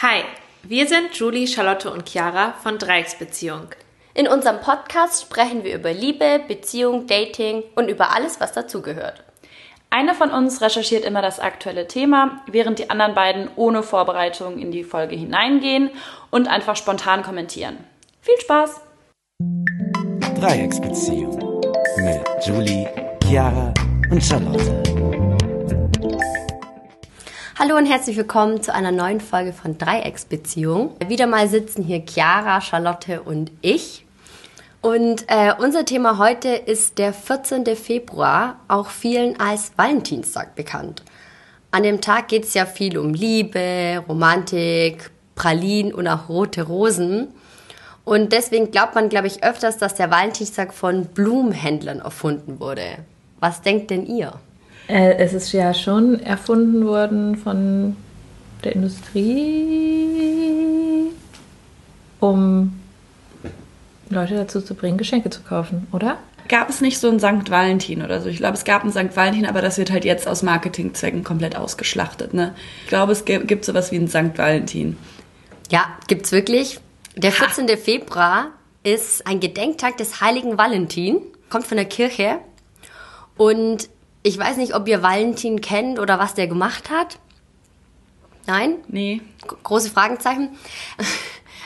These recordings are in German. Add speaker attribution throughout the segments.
Speaker 1: Hi, wir sind Julie, Charlotte und Chiara von Dreiecksbeziehung.
Speaker 2: In unserem Podcast sprechen wir über Liebe, Beziehung, Dating und über alles, was dazugehört.
Speaker 3: Eine von uns recherchiert immer das aktuelle Thema, während die anderen beiden ohne Vorbereitung in die Folge hineingehen und einfach spontan kommentieren. Viel Spaß!
Speaker 4: Dreiecksbeziehung mit Julie, Chiara und Charlotte.
Speaker 2: Hallo und herzlich willkommen zu einer neuen Folge von Dreiecksbeziehung. Wieder mal sitzen hier Chiara, Charlotte und ich. Und äh, unser Thema heute ist der 14. Februar, auch vielen als Valentinstag bekannt. An dem Tag geht es ja viel um Liebe, Romantik, Pralinen und auch rote Rosen. Und deswegen glaubt man, glaube ich, öfters, dass der Valentinstag von Blumenhändlern erfunden wurde. Was denkt denn ihr?
Speaker 1: Äh, es ist ja schon erfunden worden von der Industrie, um Leute dazu zu bringen, Geschenke zu kaufen, oder?
Speaker 3: Gab es nicht so ein St. Valentin oder so? Ich glaube, es gab ein St. Valentin, aber das wird halt jetzt aus Marketingzwecken komplett ausgeschlachtet. Ne? Ich glaube, es gibt sowas wie ein St. Valentin.
Speaker 2: Ja, gibt's wirklich. Der 14. Ha. Februar ist ein Gedenktag des heiligen Valentin, kommt von der Kirche. Und ich weiß nicht, ob ihr Valentin kennt oder was der gemacht hat. Nein?
Speaker 3: Nee.
Speaker 2: Große Fragezeichen.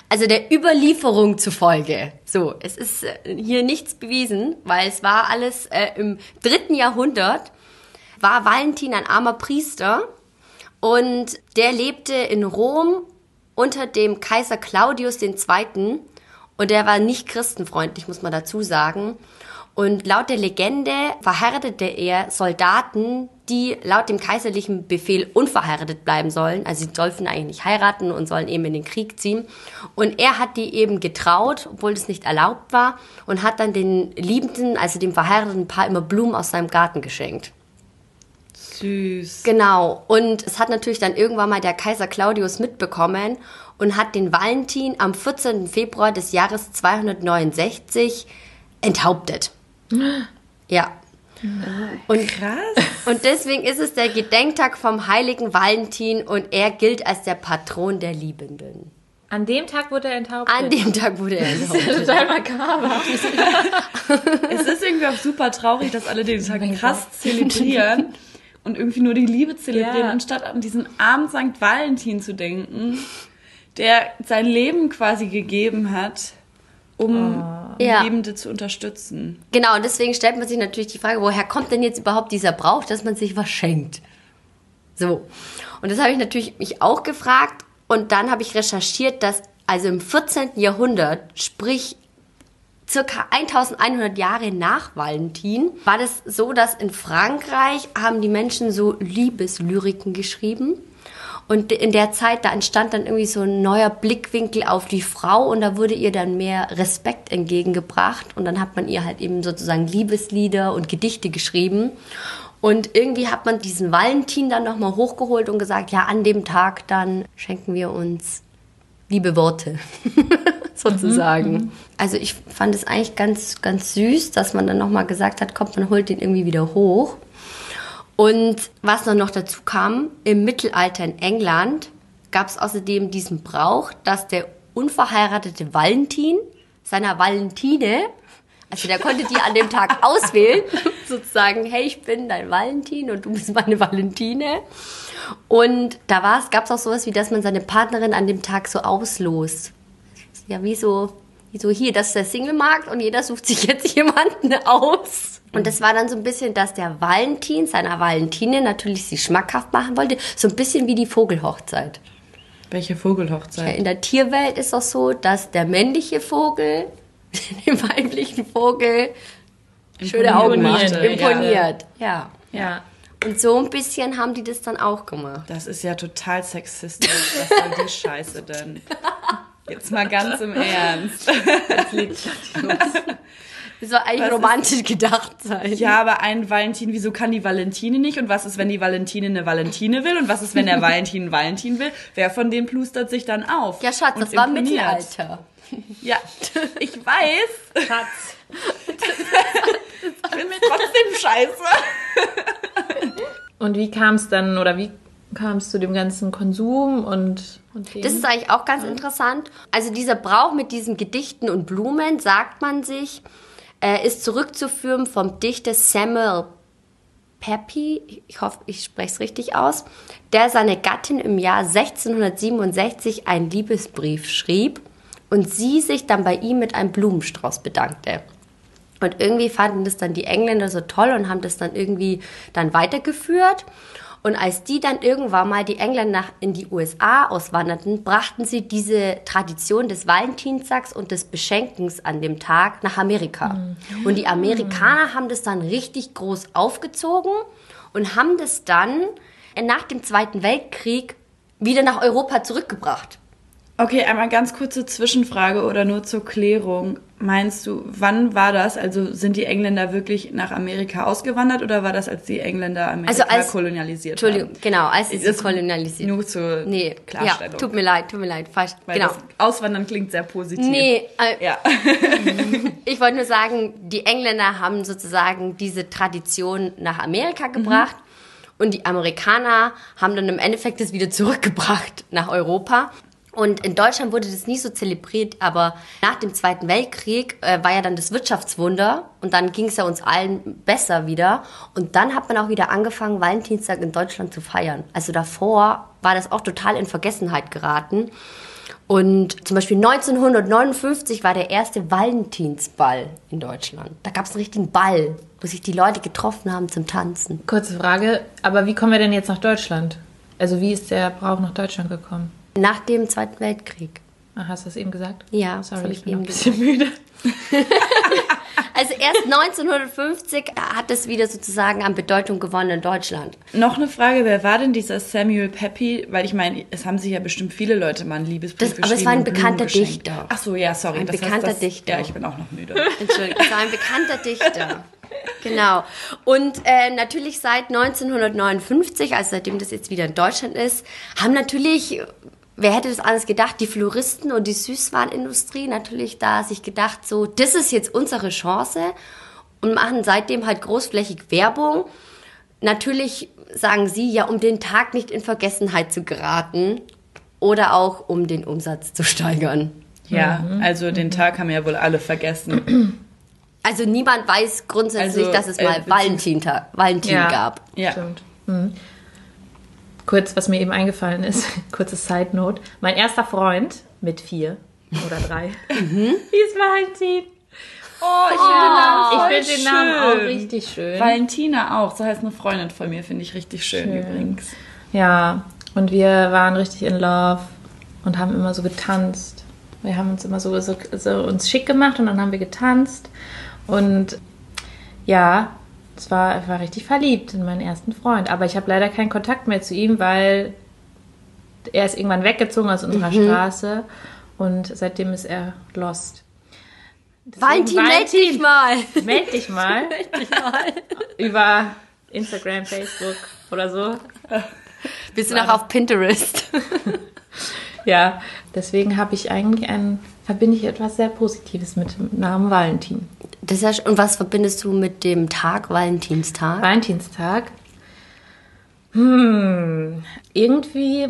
Speaker 2: Also der Überlieferung zufolge. So, es ist äh, hier nichts bewiesen, weil es war alles äh, im dritten Jahrhundert. War Valentin ein armer Priester und der lebte in Rom unter dem Kaiser Claudius II. Und der war nicht christenfreundlich, muss man dazu sagen. Und laut der Legende verheiratete er Soldaten, die laut dem kaiserlichen Befehl unverheiratet bleiben sollen. Also sie dürfen eigentlich nicht heiraten und sollen eben in den Krieg ziehen. Und er hat die eben getraut, obwohl das nicht erlaubt war, und hat dann den Liebenden, also dem verheirateten Paar, immer Blumen aus seinem Garten geschenkt.
Speaker 3: Süß.
Speaker 2: Genau. Und es hat natürlich dann irgendwann mal der Kaiser Claudius mitbekommen und hat den Valentin am 14. Februar des Jahres 269 enthauptet. Ja. Und,
Speaker 3: Krass.
Speaker 2: Und deswegen ist es der Gedenktag vom heiligen Valentin und er gilt als der Patron der Liebenden.
Speaker 1: An dem Tag wurde er enthauptet?
Speaker 2: An dem Tag wurde er enthauptet.
Speaker 1: Das ist ja total makaber.
Speaker 3: es ist irgendwie auch super traurig, dass alle den Tag krass zelebrieren und irgendwie nur die Liebe zelebrieren, ja. anstatt an diesen armen St. Valentin zu denken, der sein Leben quasi gegeben hat, um oh. ja. Lebende zu unterstützen.
Speaker 2: Genau, und deswegen stellt man sich natürlich die Frage, woher kommt denn jetzt überhaupt dieser Brauch, dass man sich was schenkt? So. Und das habe ich natürlich mich auch gefragt und dann habe ich recherchiert, dass also im 14. Jahrhundert, sprich circa 1100 Jahre nach Valentin, war das so, dass in Frankreich haben die Menschen so Liebeslyriken geschrieben und in der Zeit, da entstand dann irgendwie so ein neuer Blickwinkel auf die Frau und da wurde ihr dann mehr Respekt entgegengebracht und dann hat man ihr halt eben sozusagen Liebeslieder und Gedichte geschrieben. Und irgendwie hat man diesen Valentin dann nochmal hochgeholt und gesagt, ja, an dem Tag dann schenken wir uns liebe Worte, sozusagen. Mhm, also ich fand es eigentlich ganz, ganz süß, dass man dann nochmal gesagt hat, kommt, man holt den irgendwie wieder hoch. Und was dann noch dazu kam, im Mittelalter in England gab es außerdem diesen Brauch, dass der unverheiratete Valentin seiner Valentine, also der konnte die an dem Tag auswählen, sozusagen, hey, ich bin dein Valentin und du bist meine Valentine. Und da gab es auch sowas wie, dass man seine Partnerin an dem Tag so auslost. Ja, wie so, wie so hier, das ist der Singlemarkt und jeder sucht sich jetzt jemanden aus. Und das war dann so ein bisschen, dass der Valentin seiner Valentine natürlich sie schmackhaft machen wollte. So ein bisschen wie die Vogelhochzeit.
Speaker 3: Welche Vogelhochzeit?
Speaker 2: Ja, in der Tierwelt ist es so, dass der männliche Vogel dem weiblichen Vogel schöne Augen macht. Imponiert. Ja. ja. Und so ein bisschen haben die das dann auch gemacht.
Speaker 3: Das ist ja total sexistisch. Was soll die Scheiße denn? Jetzt mal ganz im Ernst. Jetzt liegt
Speaker 2: Das soll eigentlich was romantisch ist, gedacht sein.
Speaker 3: Ja, aber ein Valentin, wieso kann die Valentine nicht? Und was ist, wenn die Valentine eine Valentine will? Und was ist, wenn der Valentin einen Valentin will? Wer von denen plustert sich dann auf?
Speaker 2: Ja, Schatz, das war Mittelalter.
Speaker 3: Ja, ich weiß.
Speaker 1: Schatz.
Speaker 3: ich finde trotzdem scheiße.
Speaker 1: Und wie kam es dann, oder wie kam es zu dem ganzen Konsum und, und dem?
Speaker 2: Das ist eigentlich auch ganz interessant. Also dieser Brauch mit diesen Gedichten und Blumen, sagt man sich, äh, ist zurückzuführen vom Dichter Samuel Pepy, ich hoffe, ich spreche es richtig aus, der seine Gattin im Jahr 1667 einen Liebesbrief schrieb und sie sich dann bei ihm mit einem Blumenstrauß bedankte. Und irgendwie fanden das dann die Engländer so toll und haben das dann irgendwie dann weitergeführt. Und als die dann irgendwann mal die Engländer in die USA auswanderten, brachten sie diese Tradition des Valentinstags und des Beschenkens an dem Tag nach Amerika. Und die Amerikaner haben das dann richtig groß aufgezogen und haben das dann nach dem Zweiten Weltkrieg wieder nach Europa zurückgebracht.
Speaker 3: Okay, einmal ganz kurze Zwischenfrage oder nur zur Klärung. Meinst du, wann war das? Also sind die Engländer wirklich nach Amerika ausgewandert oder war das, als die Engländer Amerika
Speaker 2: Also als-
Speaker 3: kolonialisiert
Speaker 2: Entschuldigung,
Speaker 3: haben?
Speaker 2: genau, als sie
Speaker 3: Das-
Speaker 2: kolonialisiert.
Speaker 3: Nur zur
Speaker 2: Nee,
Speaker 3: Klarstellung.
Speaker 2: ja, tut mir leid, tut mir leid, falsch.
Speaker 3: Weil
Speaker 2: genau.
Speaker 3: das Auswandern klingt sehr positiv.
Speaker 2: Nee, äh,
Speaker 3: Ja.
Speaker 2: ich wollte nur sagen, die Engländer haben sozusagen diese Tradition nach Amerika gebracht und die Amerikaner haben dann im Endeffekt das wieder zurückgebracht nach Europa. Und in Deutschland wurde das nie so zelebriert, aber nach dem Zweiten Weltkrieg äh, war ja dann das Wirtschaftswunder und dann ging es ja uns allen besser wieder. Und dann hat man auch wieder angefangen, Valentinstag in Deutschland zu feiern. Also davor war das auch total in Vergessenheit geraten. Und zum Beispiel 1959 war der erste Valentinsball in Deutschland. Da gab es einen richtigen Ball, wo sich die Leute getroffen haben zum Tanzen.
Speaker 1: Kurze Frage, aber wie kommen wir denn jetzt nach Deutschland? Also wie ist der Brauch nach Deutschland gekommen?
Speaker 2: Nach dem Zweiten Weltkrieg.
Speaker 1: Ach, hast du das eben gesagt?
Speaker 2: Ja,
Speaker 1: Sorry, ich
Speaker 2: ich
Speaker 1: bin
Speaker 2: eben
Speaker 1: ein bisschen müde.
Speaker 2: Also erst 1950 hat es wieder sozusagen an Bedeutung gewonnen in Deutschland.
Speaker 3: Noch eine Frage, wer war denn dieser Samuel Peppy? Weil ich meine, es haben sich ja bestimmt viele Leute mal einen Liebesbrief
Speaker 2: Das- aber es war ein bekannter
Speaker 3: geschenkt.
Speaker 2: Dichter.
Speaker 3: Ach so, ja, sorry.
Speaker 2: Ein
Speaker 3: das heißt,
Speaker 2: bekannter
Speaker 3: das,
Speaker 2: Dichter.
Speaker 3: Ja, ich bin auch noch müde.
Speaker 2: Entschuldigung, es war ein bekannter Dichter. Genau. Und äh, natürlich seit 1959, also seitdem das jetzt wieder in Deutschland ist, haben natürlich, wer hätte das alles gedacht, die Floristen und die Süßwarenindustrie natürlich da sich gedacht, so, das ist jetzt unsere Chance und machen seitdem halt großflächig Werbung. Natürlich sagen sie ja, um den Tag nicht in Vergessenheit zu geraten oder auch um den Umsatz zu steigern.
Speaker 3: Ja, also den Tag haben ja wohl alle vergessen.
Speaker 2: Also niemand weiß grundsätzlich,
Speaker 3: Also,
Speaker 2: dass es
Speaker 3: äh,
Speaker 2: mal
Speaker 3: beziehungs-
Speaker 2: Valentintag, Valentin
Speaker 1: Ja.
Speaker 2: gab.
Speaker 3: Ja.
Speaker 1: Stimmt. Mhm. Kurz, was mir eben eingefallen ist, kurze Side Note. Mein erster Freund mit vier oder drei
Speaker 2: Mhm.
Speaker 1: hieß Valentin.
Speaker 3: Oh, ich
Speaker 1: ich finde den Namen auch richtig schön.
Speaker 3: Valentina auch, so heißt eine Freundin von mir, finde ich richtig schön, übrigens.
Speaker 1: Ja, und wir waren richtig in Love und haben immer so getanzt. Wir haben uns immer so, so, so uns schick gemacht und dann haben wir getanzt. Und ja, es war, ich war richtig verliebt in meinen ersten Freund. Aber ich habe leider keinen Kontakt mehr zu ihm, weil er ist irgendwann weggezogen aus unserer Straße und seitdem ist er lost. Deswegen,
Speaker 2: Valentin, meld dich mal.
Speaker 1: Meld dich mal. Über Instagram, Facebook oder so.
Speaker 2: Bist du noch auf Pinterest?
Speaker 1: Ja, deswegen habe ich eigentlich ein, verbinde ich etwas sehr Positives mit dem Namen Valentin.
Speaker 2: Das ja, und was verbindest du mit dem Tag, Valentinstag?
Speaker 1: Valentinstag. Hm, irgendwie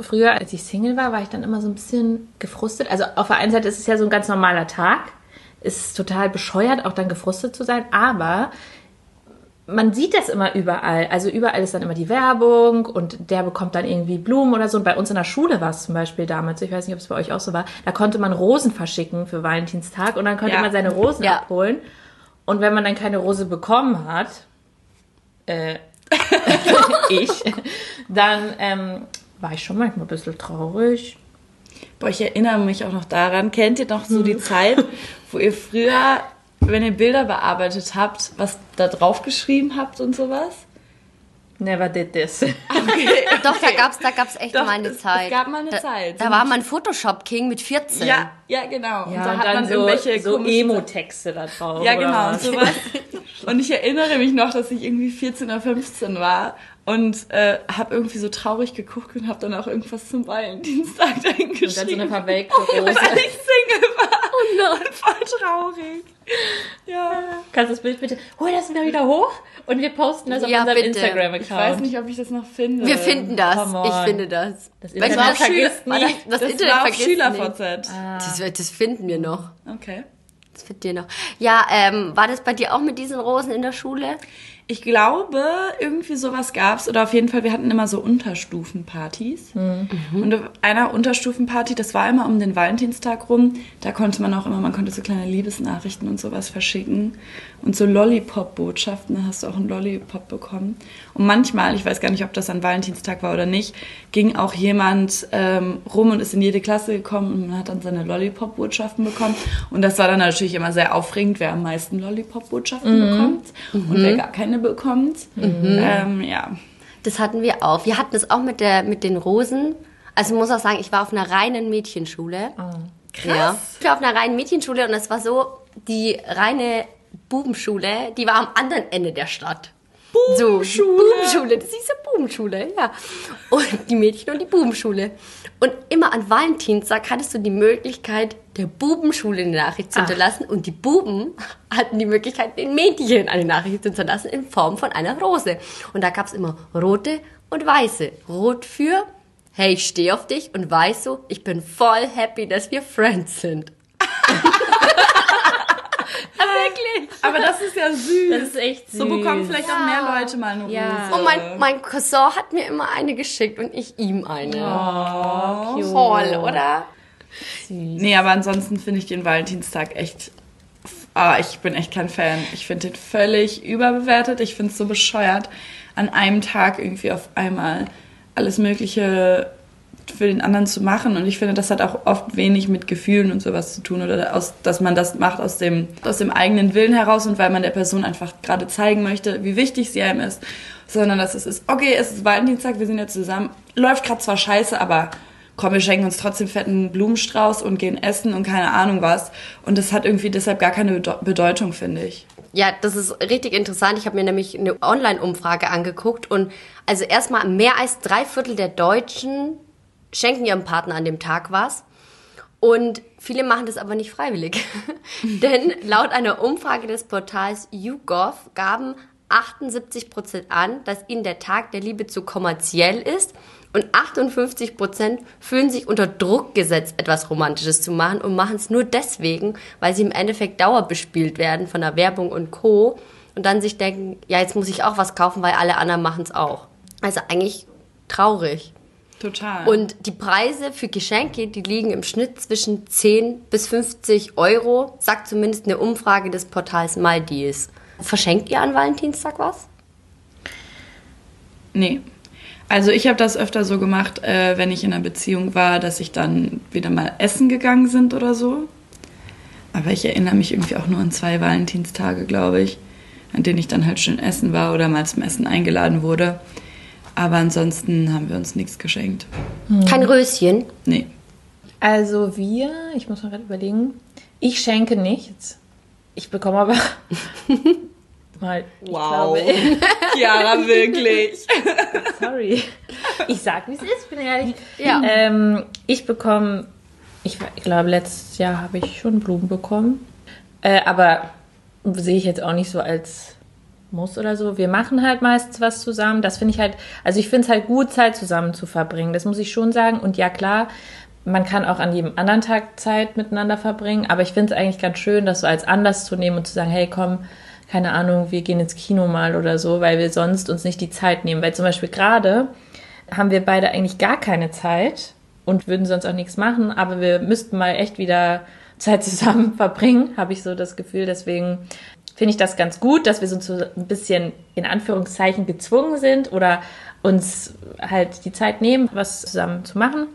Speaker 1: früher, als ich Single war, war ich dann immer so ein bisschen gefrustet. Also auf der einen Seite ist es ja so ein ganz normaler Tag. Es ist total bescheuert, auch dann gefrustet zu sein, aber man sieht das immer überall. Also überall ist dann immer die Werbung und der bekommt dann irgendwie Blumen oder so. Und bei uns in der Schule war es zum Beispiel damals, ich weiß nicht, ob es bei euch auch so war, da konnte man Rosen verschicken für Valentinstag und dann konnte
Speaker 3: Ja.
Speaker 1: man seine Rosen
Speaker 2: Ja.
Speaker 1: abholen. Und wenn man dann keine Rose bekommen hat, äh, ich, dann ähm, war ich schon manchmal ein bisschen traurig.
Speaker 3: Boah, ich erinnere mich auch noch daran. Kennt ihr noch so die Zeit, wo ihr früher, wenn ihr Bilder bearbeitet habt, was da drauf geschrieben habt und sowas?
Speaker 1: Never did this.
Speaker 2: Doch, da gab's, da gab's echt
Speaker 3: Doch,
Speaker 2: mal eine
Speaker 3: es- es
Speaker 2: Zeit.
Speaker 3: gab mal eine
Speaker 2: da,
Speaker 3: Zeit.
Speaker 2: Da war man Photoshop-King mit 14.
Speaker 3: Ja, ja, genau. und
Speaker 1: Ja,
Speaker 3: da
Speaker 1: und
Speaker 3: hat
Speaker 1: dann
Speaker 3: man
Speaker 1: so,
Speaker 3: irgendwelche
Speaker 1: so Emo-Texte da drauf.
Speaker 3: Ja, genau, und
Speaker 1: was?
Speaker 3: sowas. Und ich erinnere mich noch, dass ich irgendwie 14 oder 15 war und äh, habe irgendwie so traurig geguckt und habe dann auch irgendwas zum Valentinstag dahin
Speaker 1: Und dann so eine verwelkte Rose.
Speaker 3: weil ich Single war.
Speaker 2: Nein.
Speaker 3: Voll traurig. Ja.
Speaker 1: Kannst du das Bild bitte, hol das mal wieder hoch und wir posten das auf
Speaker 2: Ja,
Speaker 1: unserem. Instagram-Account.
Speaker 3: Ich weiß nicht, ob ich das noch finde.
Speaker 2: Wir finden das. Ich finde das.
Speaker 1: Das Internet
Speaker 2: das,
Speaker 1: vergisst nie.
Speaker 2: das,
Speaker 3: das
Speaker 2: Internet
Speaker 3: war
Speaker 2: vergisst.
Speaker 3: SchülerVZ.
Speaker 2: Das, das finden wir noch.
Speaker 3: Okay.
Speaker 2: Das finden wir noch. Ja, ähm, war das bei dir auch mit diesen Rosen in der Schule?
Speaker 3: Ich glaube, irgendwie sowas gab's oder auf jeden Fall, wir hatten immer so Unterstufenpartys. Und auf einer Unterstufenparty, das war immer um den Valentinstag rum, da konnte man auch immer, man konnte so kleine Liebesnachrichten und sowas verschicken. Und so Lollipop-Botschaften, da hast du auch einen Lollipop bekommen. Und manchmal, ich weiß gar nicht, ob das an Valentinstag war oder nicht, ging auch jemand ähm, rum und ist in jede Klasse gekommen und man hat dann seine Lollipop-Botschaften bekommen. Und das war dann natürlich immer sehr aufregend, wer am meisten Lollipop-Botschaften bekommt und wer gar keine bekommt. Ähm, ja.
Speaker 2: Das hatten wir auch. Wir hatten es auch mit, der, mit den Rosen. Also ich muss auch sagen, ich war auf einer reinen Mädchenschule.
Speaker 3: Krass.
Speaker 2: Ja. Ich war auf einer reinen Mädchenschule und es war so, die reine Bubenschule, die war am anderen Ende der Stadt.
Speaker 3: Bubenschule.
Speaker 2: So, Bubenschule, das hieß ja Bubenschule, ja. Und die Mädchen- und die Bubenschule. Und immer an Valentinstag hattest du die Möglichkeit, der Bubenschule eine Nachricht zu
Speaker 1: Ach.
Speaker 2: hinterlassen und die Buben hatten die Möglichkeit, den Mädchen eine Nachricht zu hinterlassen in Form von einer Rose. Und da gab es immer rote und weiße. Rot für, hey, ich stehe auf dich und weiß so, ich bin voll happy, dass wir Friends sind. Aber wirklich.
Speaker 3: Aber das ist ja süß.
Speaker 1: Das ist echt süß.
Speaker 3: So bekommen vielleicht auch mehr Leute mal eine
Speaker 1: Ja.
Speaker 3: Rose.
Speaker 2: Und mein, mein Cousin hat mir immer eine geschickt und ich ihm eine.
Speaker 3: Oh.
Speaker 2: Toll, oder?
Speaker 3: Nee, aber ansonsten finde ich den Valentinstag echt. Ah, ich bin echt kein Fan. Ich finde den völlig überbewertet. Ich finde es so bescheuert, an einem Tag irgendwie auf einmal alles Mögliche für den anderen zu machen. Und ich finde, das hat auch oft wenig mit Gefühlen und sowas zu tun. Oder aus, dass man das macht aus dem, aus dem eigenen Willen heraus und weil man der Person einfach gerade zeigen möchte, wie wichtig sie einem ist. Sondern dass es ist, okay, es ist Valentinstag, wir sind jetzt zusammen. Läuft gerade zwar scheiße, aber komm, wir schenken uns trotzdem fetten Blumenstrauß und gehen essen und keine Ahnung was. Und das hat irgendwie deshalb gar keine Bede- Bedeutung, finde ich.
Speaker 2: Ja, das ist richtig interessant. Ich habe mir nämlich eine Online-Umfrage angeguckt und also erstmal mehr als drei Viertel der Deutschen schenken ihrem Partner an dem Tag was. Und viele machen das aber nicht freiwillig. Denn laut einer Umfrage des Portals YouGov gaben 78% an, dass ihnen der Tag der Liebe zu kommerziell ist und 58% fühlen sich unter Druck gesetzt, etwas Romantisches zu machen und machen es nur deswegen, weil sie im Endeffekt dauerbespielt werden von der Werbung und Co. Und dann sich denken, ja, jetzt muss ich auch was kaufen, weil alle anderen machen es auch. Also eigentlich traurig.
Speaker 3: Total.
Speaker 2: Und die Preise für Geschenke, die liegen im Schnitt zwischen 10 bis 50 Euro, sagt zumindest eine Umfrage des Portals MyDeals. Verschenkt ihr an Valentinstag was?
Speaker 3: Nee. Also ich habe das öfter so gemacht, äh, wenn ich in einer Beziehung war, dass ich dann wieder mal essen gegangen sind oder so. Aber ich erinnere mich irgendwie auch nur an zwei Valentinstage, glaube ich, an denen ich dann halt schön essen war oder mal zum Essen eingeladen wurde. Aber ansonsten haben wir uns nichts geschenkt.
Speaker 2: Kein Röschen.
Speaker 3: Nee.
Speaker 1: Also wir, ich muss mal gerade überlegen, ich schenke nichts. Ich bekomme aber mal, glaube,
Speaker 3: Chiara, wirklich.
Speaker 1: sorry. Ich sag, wie es ist, bin ehrlich.
Speaker 2: Ja.
Speaker 1: Ähm, ich bekomme, ich, ich glaube, letztes Jahr habe ich schon Blumen bekommen. Äh, aber sehe ich jetzt auch nicht so als muss oder so. Wir machen halt meistens was zusammen. Das finde ich halt, also ich finde es halt gut, Zeit zusammen zu verbringen. Das muss ich schon sagen. Und ja, klar, man kann auch an jedem anderen Tag Zeit miteinander verbringen. Aber ich finde es eigentlich ganz schön, das so als Anlass zu nehmen und zu sagen, hey, komm, keine Ahnung, wir gehen ins Kino mal oder so, weil wir sonst uns nicht die Zeit nehmen. Weil zum Beispiel gerade haben wir beide eigentlich gar keine Zeit und würden sonst auch nichts machen, aber wir müssten mal echt wieder Zeit zusammen verbringen, habe ich so das Gefühl. Deswegen finde ich das ganz gut, dass wir so ein bisschen in Anführungszeichen gezwungen sind oder uns halt die Zeit nehmen, was zusammen zu machen,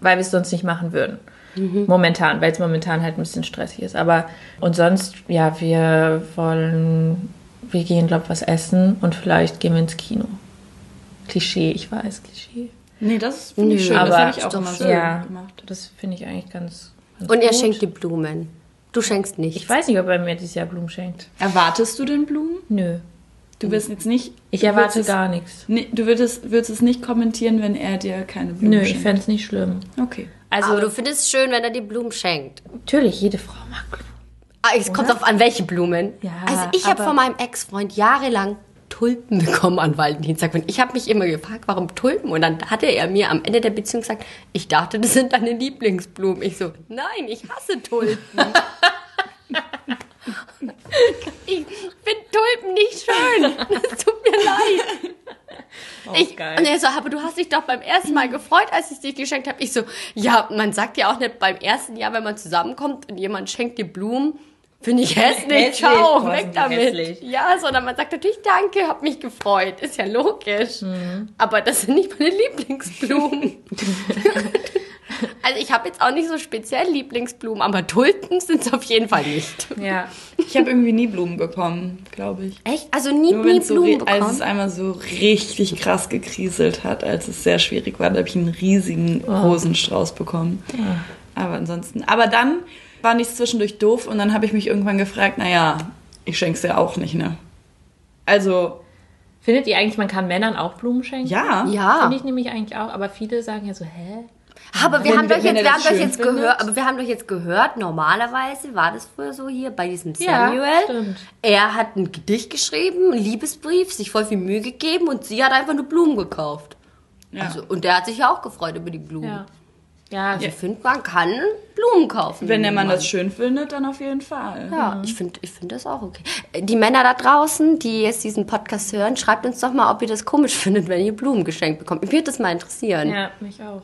Speaker 1: weil wir es sonst nicht machen würden. Momentan, weil es momentan halt ein bisschen stressig ist. Aber und sonst, ja, wir wollen, wir gehen, glaube ich, was essen und vielleicht gehen wir ins Kino. Klischee, ich weiß, Klischee.
Speaker 3: Nee, das finde ich schön. Das
Speaker 1: aber-
Speaker 3: habe ich auch immer so
Speaker 2: schön.
Speaker 1: Ja,
Speaker 3: gemacht.
Speaker 1: das finde ich eigentlich ganz, ganz
Speaker 2: Und er
Speaker 1: gut.
Speaker 2: schenkt die Blumen. Du schenkst nicht.
Speaker 1: Ich weiß nicht, ob er mir dieses Jahr Blumen schenkt.
Speaker 3: Erwartest du denn Blumen?
Speaker 1: Nö.
Speaker 3: Du wirst jetzt nicht.
Speaker 1: Ich erwarte gar nichts.
Speaker 3: Nee, du würdest, würdest es nicht kommentieren, wenn er dir keine Blumen
Speaker 1: Nö, ich
Speaker 3: schenkt.
Speaker 1: fände es nicht schlimm.
Speaker 3: Okay.
Speaker 1: Also
Speaker 2: Aber du findest es schön, wenn er dir Blumen schenkt.
Speaker 1: natürlich, jede Frau mag Blumen.
Speaker 2: Ah, es kommt drauf an, welche Blumen.
Speaker 1: Ja,
Speaker 2: also ich habe von meinem Ex-Freund jahrelang Tulpen bekommen an Valentinstag. Und ich habe mich immer gefragt, warum Tulpen? Und dann hatte er mir am Ende der Beziehung gesagt, ich dachte, das sind deine Lieblingsblumen. Ich so, nein, ich hasse Tulpen. ich finde Tulpen nicht schön. Es tut mir leid. ich,
Speaker 1: geil.
Speaker 2: und er so, aber du hast dich doch beim ersten Mal gefreut, als ich dich geschenkt habe. Ich so, ja, man sagt ja auch nicht beim ersten Jahr, wenn man zusammenkommt und jemand schenkt dir Blumen, finde ich hässlich,
Speaker 1: Hässlich,
Speaker 2: ciao,
Speaker 1: boah,
Speaker 2: weg damit.
Speaker 1: hässlich.
Speaker 2: Ja, sondern man sagt natürlich Danke, hab mich gefreut, ist ja logisch.
Speaker 1: Mhm.
Speaker 2: Aber das sind nicht meine Lieblingsblumen. also ich habe jetzt auch nicht so speziell Lieblingsblumen, aber Tulpen sind es auf jeden Fall nicht.
Speaker 1: Ja.
Speaker 3: Ich habe irgendwie nie Blumen bekommen, glaube ich.
Speaker 2: Echt? Also nie,
Speaker 3: Nur
Speaker 2: nie
Speaker 3: wenn's so,
Speaker 2: Blumen
Speaker 3: re- als
Speaker 2: bekommen?
Speaker 3: es einmal so richtig krass gekriselt hat, als es sehr schwierig war, da habe ich einen riesigen Rosenstrauß bekommen. Aber ansonsten. Aber dann war nichts zwischendurch doof und dann habe ich mich irgendwann gefragt, naja, ich schenk's dir auch nicht, ne? Also,
Speaker 1: Findet ihr eigentlich, man kann Männern auch Blumen schenken?
Speaker 3: ja.
Speaker 2: ja.
Speaker 1: Finde ich nämlich eigentlich auch. Aber viele sagen ja so, hä?
Speaker 2: Aber wir
Speaker 3: Wenn-
Speaker 2: haben doch jetzt, wir haben doch jetzt
Speaker 3: findet.
Speaker 2: gehört, aber wir haben doch jetzt gehört, normalerweise war das früher so hier bei diesem
Speaker 1: Ja,
Speaker 2: Samuel.
Speaker 1: stimmt.
Speaker 2: Er hat ein Gedicht geschrieben, einen Liebesbrief, sich voll viel Mühe gegeben und sie hat einfach nur Blumen gekauft.
Speaker 3: Ja.
Speaker 2: Also, und der hat sich ja auch gefreut über die Blumen.
Speaker 1: Ja. Ja,
Speaker 2: Also ich finde, man kann Blumen kaufen.
Speaker 3: Wenn der Mann
Speaker 2: Mann
Speaker 3: das schön findet, dann auf jeden Fall.
Speaker 2: Ja, ich finde ich find das auch okay. Die Männer da draußen, die jetzt diesen Podcast hören, schreibt uns doch mal, ob ihr das komisch findet, wenn ihr Blumen geschenkt bekommt. Mich würde das mal interessieren.
Speaker 1: ja, mich auch.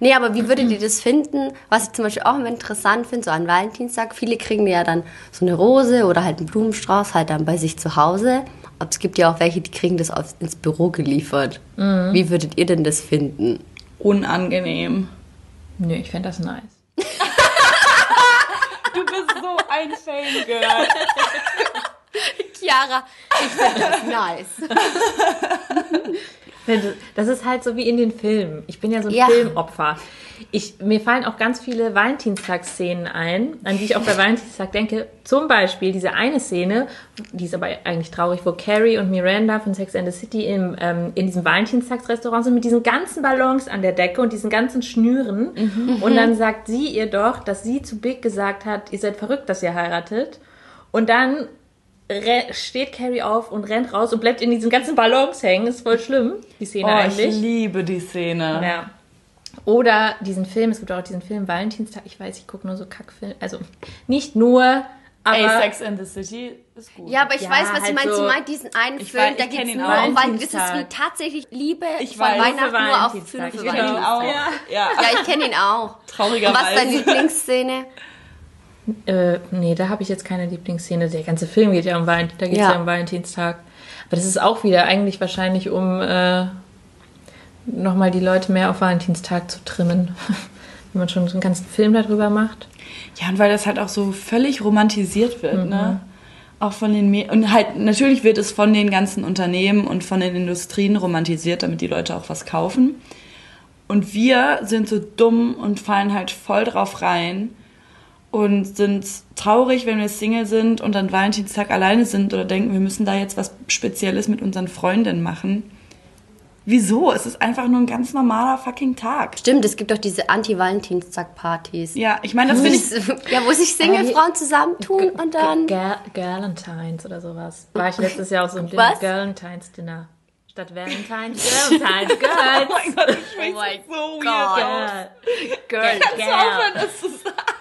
Speaker 2: Nee, aber wie würdet ihr das finden? Was ich zum Beispiel auch immer interessant finde, so an Valentinstag, viele kriegen ja dann so eine Rose oder halt einen Blumenstrauß halt dann bei sich zu Hause. Aber es gibt ja auch welche, die kriegen das ins Büro geliefert. Wie würdet ihr denn das finden?
Speaker 3: Unangenehm.
Speaker 1: Nö, ich fände das nice.
Speaker 3: Du bist so ein Fangirl.
Speaker 2: Chiara, ich finde das nice.
Speaker 1: Das ist halt so wie in den Filmen. Ich bin ja so ein
Speaker 2: Ja.
Speaker 1: Filmopfer. Ich, mir fallen auch ganz viele Valentinstagsszenen ein, an die ich auch bei Valentinstag denke. Zum Beispiel diese eine Szene, die ist aber eigentlich traurig, wo Carrie und Miranda von Sex and the City im, ähm, in diesem Valentinstagsrestaurant sind mit diesen ganzen Ballons an der Decke und diesen ganzen Schnüren. Und dann sagt sie ihr doch, dass sie zu Big gesagt hat, ihr seid verrückt, dass ihr heiratet. Und dann steht Carrie auf und rennt raus und bleibt in diesen ganzen Ballons hängen. Ist voll schlimm, die Szene
Speaker 3: Oh, ich
Speaker 1: eigentlich.
Speaker 3: liebe die Szene.
Speaker 1: Ja. Oder diesen Film, es gibt auch diesen Film Valentinstag, ich weiß, ich gucke nur so Kackfilme, also nicht nur, aber
Speaker 3: Ey, Sex and the City ist gut.
Speaker 2: Ja, aber ich
Speaker 1: Ja,
Speaker 2: weiß, was
Speaker 1: halt
Speaker 2: sie meint.
Speaker 1: so-
Speaker 2: Sie meint diesen einen
Speaker 3: Ich
Speaker 2: Film,
Speaker 3: weiß,
Speaker 2: da
Speaker 3: ich
Speaker 2: geht es nur
Speaker 3: auch.
Speaker 2: um Weihnachten. Das ist
Speaker 1: Valentinstag.
Speaker 2: wie tatsächlich Liebe
Speaker 3: Ich
Speaker 2: von
Speaker 3: weiß.
Speaker 2: Weihnachten nur auf
Speaker 1: Valentinstag.
Speaker 2: für,
Speaker 1: Ich
Speaker 3: ich kenne ihn auch. Ja.
Speaker 2: Ja, ich kenne ihn auch.
Speaker 3: Traurigerweise.
Speaker 2: Und was ist deine Lieblingsszene?
Speaker 1: Äh, nee, da habe ich jetzt keine Lieblingsszene. Der ganze Film geht ja um Valentinstag, da geht es
Speaker 2: Ja.
Speaker 1: ja. um Valentinstag. Aber das ist auch wieder eigentlich wahrscheinlich, um äh, nochmal die Leute mehr auf Valentinstag zu trimmen. Wenn man schon so einen ganzen Film darüber macht.
Speaker 3: Ja, und weil das halt auch so völlig romantisiert wird, ne? Auch von den Me und halt natürlich wird es von den ganzen Unternehmen und von den Industrien romantisiert, damit die Leute auch was kaufen. Und wir sind so dumm und fallen halt voll drauf rein und sind traurig, wenn wir Single sind und an Valentinstag alleine sind oder denken, wir müssen da jetzt was Spezielles mit unseren Freundinnen machen. Wieso? Es ist einfach nur ein ganz normaler fucking Tag.
Speaker 2: Stimmt, es gibt doch diese Anti-Valentinstag-Partys.
Speaker 3: Ja, ich meine, das finde ich
Speaker 2: Ja, wo sich Single-Frauen zusammentun und dann.
Speaker 1: Gal Galentines oder sowas. War ich letztes Jahr auf so einem Dinner.
Speaker 2: Was?
Speaker 1: Galentines Dinner. Statt Valentines, Galentines, Girls.
Speaker 3: Oh mein Gott, ich
Speaker 2: Oh mein
Speaker 3: so weird.
Speaker 1: Girl.
Speaker 2: Girl.
Speaker 1: Girl.
Speaker 3: es zu sagen.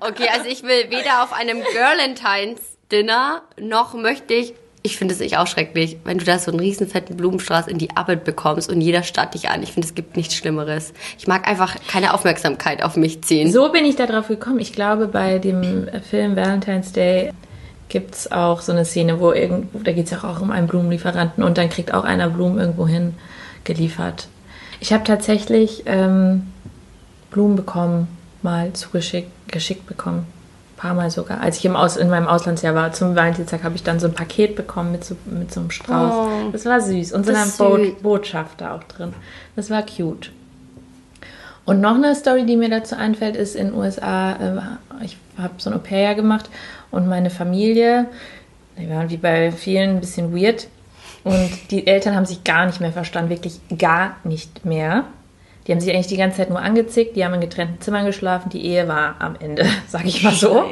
Speaker 2: Okay, also ich will weder auf einem Girlentines-Dinner noch möchte ich. Ich finde es nicht auch schrecklich, wenn du da so einen riesen fetten Blumenstrauß in die Arbeit bekommst und jeder starrt dich an. Ich finde, es gibt nichts Schlimmeres. Ich mag einfach keine Aufmerksamkeit auf mich ziehen.
Speaker 1: So bin ich da drauf gekommen. Ich glaube, bei dem Film Valentine's Day gibt es auch so eine Szene, wo irgendwo, da geht es ja auch um einen Blumenlieferanten und dann kriegt auch einer Blumen irgendwo hin geliefert. Ich habe tatsächlich ähm, Blumen bekommen, mal zugeschickt geschickt bekommen. Ein paar Mal sogar. Als ich im Aus, in meinem Auslandsjahr war, zum Valentinstag habe ich dann so ein Paket bekommen mit so, mit so einem Strauß.
Speaker 2: Oh,
Speaker 1: das war süß. Und so eine. Boot, Botschafter auch drin. Das war cute. Und noch eine Story, die mir dazu einfällt, ist in den USA, äh, ich habe so ein Au-pair gemacht und meine Familie, die waren wie bei vielen ein bisschen weird und die Eltern haben sich gar nicht mehr verstanden, wirklich gar nicht mehr. Die haben sich eigentlich die ganze Zeit nur angezickt, die haben in getrennten Zimmern geschlafen, die Ehe war am Ende, sag ich mal so.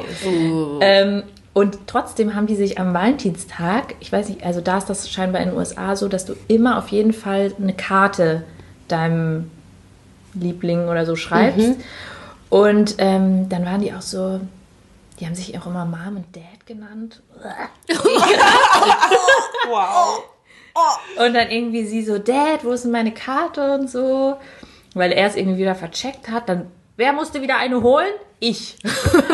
Speaker 1: Ähm, und trotzdem haben die sich am Valentinstag, ich weiß nicht, also da ist das scheinbar in den USA so, dass du immer auf jeden Fall eine Karte deinem Liebling oder so schreibst. Und ähm, dann waren die auch so, die haben sich auch immer Mom und Dad genannt.
Speaker 3: Wow.
Speaker 1: Und dann irgendwie sie so, Dad, wo ist denn meine Karte und so. Weil er es irgendwie wieder vercheckt hat. Dann, wer musste wieder eine holen? Ich. da musste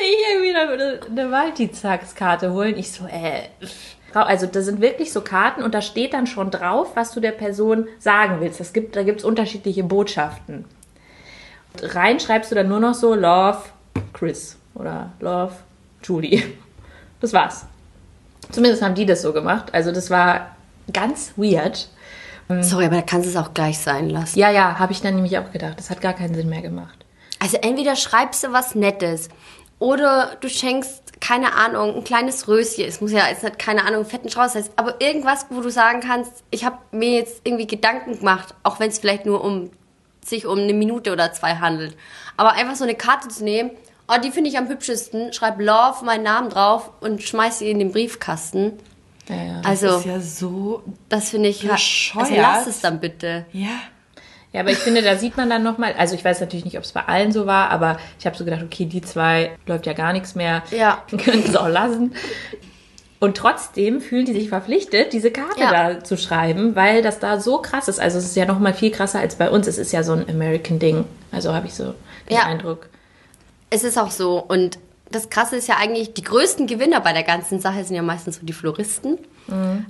Speaker 1: ich irgendwie eine, eine Valentinstagskarte holen. Ich so, äh. Also da sind wirklich so Karten und da steht dann schon drauf, was du der Person sagen willst. Das gibt, da gibt es unterschiedliche Botschaften. Und rein schreibst du dann nur noch so Love Chris oder Love Julie. Das war's. Zumindest haben die das so gemacht. Also das war ganz weird.
Speaker 2: Sorry, aber da kannst du es auch gleich sein lassen.
Speaker 1: Ja, ja, habe ich dann nämlich auch gedacht. Das hat gar keinen Sinn mehr gemacht.
Speaker 2: Also entweder schreibst du was Nettes oder du schenkst, keine Ahnung, ein kleines Röschen. Es muss ja jetzt nicht, keine Ahnung, einen fetten Strauß sein, aber irgendwas, wo du sagen kannst, ich habe mir jetzt irgendwie Gedanken gemacht, auch wenn es vielleicht nur um sich um eine Minute oder zwei handelt. Aber einfach so eine Karte zu nehmen, oh, die finde ich am hübschesten, schreib Love, meinen Namen drauf und schmeiß sie in den Briefkasten.
Speaker 1: Ja, ja.
Speaker 2: Also,
Speaker 3: Das ist ja so.
Speaker 2: das finde ich,
Speaker 3: bescheuert.
Speaker 2: also lass es dann bitte.
Speaker 3: Ja.
Speaker 1: Ja, aber ich finde, da sieht man dann nochmal, also ich weiß natürlich nicht, ob es bei allen so war, aber ich habe so gedacht, okay, die zwei läuft ja gar nichts mehr.
Speaker 2: Ja.
Speaker 1: Können es auch lassen. Und trotzdem fühlen die sich verpflichtet, diese Karte
Speaker 2: Ja.
Speaker 1: da zu schreiben, weil das da so krass ist. Also es ist ja nochmal viel krasser als bei uns. Es ist ja so ein American-Ding. Also habe ich so den
Speaker 2: Ja.
Speaker 1: Eindruck.
Speaker 2: Es ist auch so. Und das Krasse ist ja eigentlich, die größten Gewinner bei der ganzen Sache sind ja meistens so die Floristen.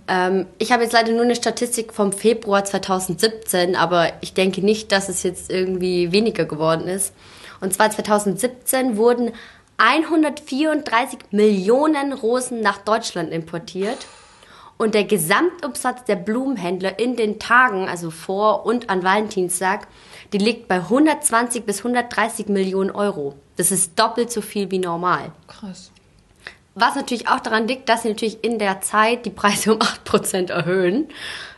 Speaker 2: Ähm, ich habe jetzt leider nur eine Statistik vom Februar 2017, aber ich denke nicht, dass es jetzt irgendwie weniger geworden ist. Und zwar 2017 wurden 134 Millionen Rosen nach Deutschland importiert. Und der Gesamtumsatz der Blumenhändler in den Tagen, also vor und an Valentinstag, die liegt bei 120 bis 130 Millionen Euro. Das ist doppelt so viel wie normal.
Speaker 1: Krass.
Speaker 2: Was natürlich auch daran liegt, dass sie natürlich in der Zeit die Preise um 8% erhöhen,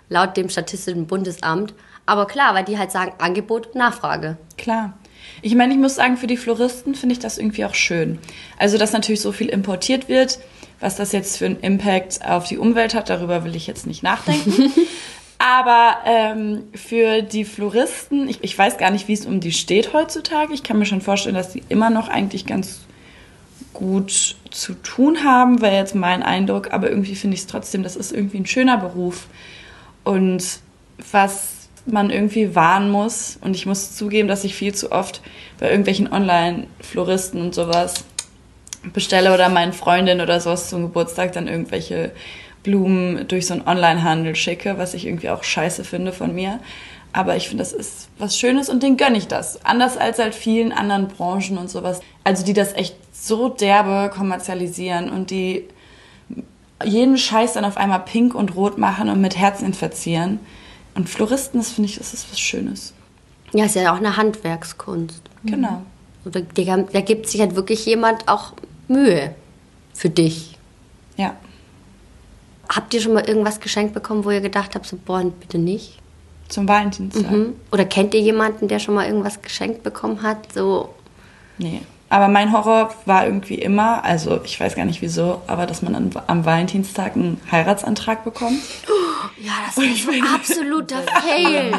Speaker 2: laut dem Statistischen Bundesamt. Aber klar, weil die halt sagen Angebot und Nachfrage.
Speaker 3: Klar. Ich meine, ich muss sagen, für die Floristen finde ich das irgendwie auch schön. Also, dass natürlich so viel importiert wird, was das jetzt für einen Impact auf die Umwelt hat, darüber will ich jetzt nicht nachdenken. Aber ähm, für die Floristen, ich, ich weiß gar nicht, wie es um die steht heutzutage. Ich kann mir schon vorstellen, dass die immer noch eigentlich ganz gut zu tun haben, wäre jetzt mein Eindruck. Aber irgendwie finde ich es trotzdem, das ist irgendwie ein schöner Beruf. Und was man irgendwie wahren muss, und ich muss zugeben, dass ich viel zu oft bei irgendwelchen Online-Floristen und sowas bestelle oder meinen Freundinnen oder sowas zum Geburtstag dann irgendwelche Blumen durch so einen Online-Handel schicke, was ich irgendwie auch scheiße finde von mir. Aber ich finde, das ist was Schönes und denen gönne ich das. Anders als halt vielen anderen Branchen und sowas. Also die das echt so derbe kommerzialisieren und die jeden Scheiß dann auf einmal pink und rot machen und mit Herzen verzieren. Und Floristen, das finde ich, das ist was Schönes.
Speaker 2: Ja, ist ja auch eine Handwerkskunst.
Speaker 3: Genau.
Speaker 2: Und Da, da da gibt sich halt wirklich jemand auch Mühe für dich.
Speaker 3: Ja.
Speaker 2: Habt ihr schon mal irgendwas geschenkt bekommen, wo ihr gedacht habt, so, boah, bitte nicht?
Speaker 3: Zum Valentinstag.
Speaker 2: Hm? Oder kennt ihr jemanden, der schon mal irgendwas geschenkt bekommen hat? So,
Speaker 3: Nee. Aber mein Horror war irgendwie immer, also ich weiß gar nicht wieso, aber dass man an, am Valentinstag einen Heiratsantrag bekommt.
Speaker 2: ja, das ist ein absoluter Fail.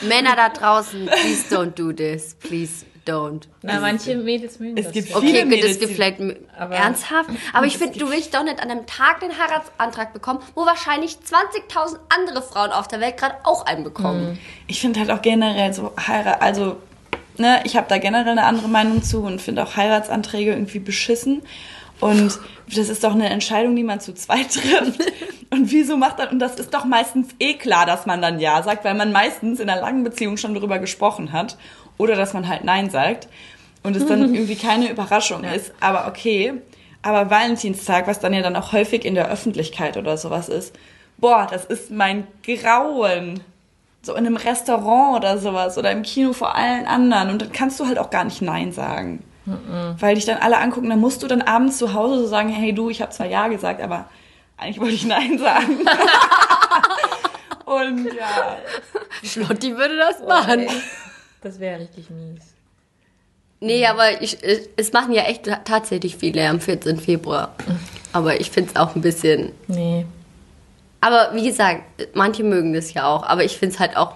Speaker 2: Männer da draußen, please don't do this. Please don't.
Speaker 1: Na, manche Mädels mögen
Speaker 3: Es
Speaker 1: das.
Speaker 3: gibt.
Speaker 2: Okay,
Speaker 3: Viele Mädels,
Speaker 2: das gibt
Speaker 3: die-
Speaker 2: vielleicht
Speaker 1: aber-
Speaker 2: ernsthaft. Aber ich finde, du willst doch nicht an einem Tag den Heiratsantrag bekommen, wo wahrscheinlich 20.000 andere Frauen auf der Welt gerade auch einen bekommen.
Speaker 3: Ich finde halt auch generell so Heirat, also ne, ich habe da generell eine andere Meinung zu und finde auch Heiratsanträge irgendwie beschissen. Und das ist doch eine Entscheidung, die man zu zweit trifft. Und wieso macht man, und das ist doch meistens eh klar, dass man dann Ja sagt, weil man meistens in einer langen Beziehung schon darüber gesprochen hat. Oder dass man halt Nein sagt. Und es dann irgendwie keine Überraschung ist. Aber okay. Aber Valentinstag, was dann ja dann auch häufig in der Öffentlichkeit oder sowas ist, boah, das ist mein Grauen so in einem Restaurant oder sowas oder im Kino vor allen anderen und dann kannst du halt auch gar nicht Nein sagen. Weil dich dann alle angucken, dann musst du dann abends zu Hause so sagen, hey du, ich habe zwar Ja gesagt, aber eigentlich wollte ich Nein sagen. Und ja,
Speaker 2: Schlotti würde das machen.
Speaker 1: Das wäre richtig mies.
Speaker 2: Nee, aber ich, es- es machen ja echt tatsächlich viele am 14. Februar. Aber ich finde es auch ein bisschen.
Speaker 1: Nee.
Speaker 2: Aber wie gesagt, manche mögen das ja auch. Aber ich finde es halt auch.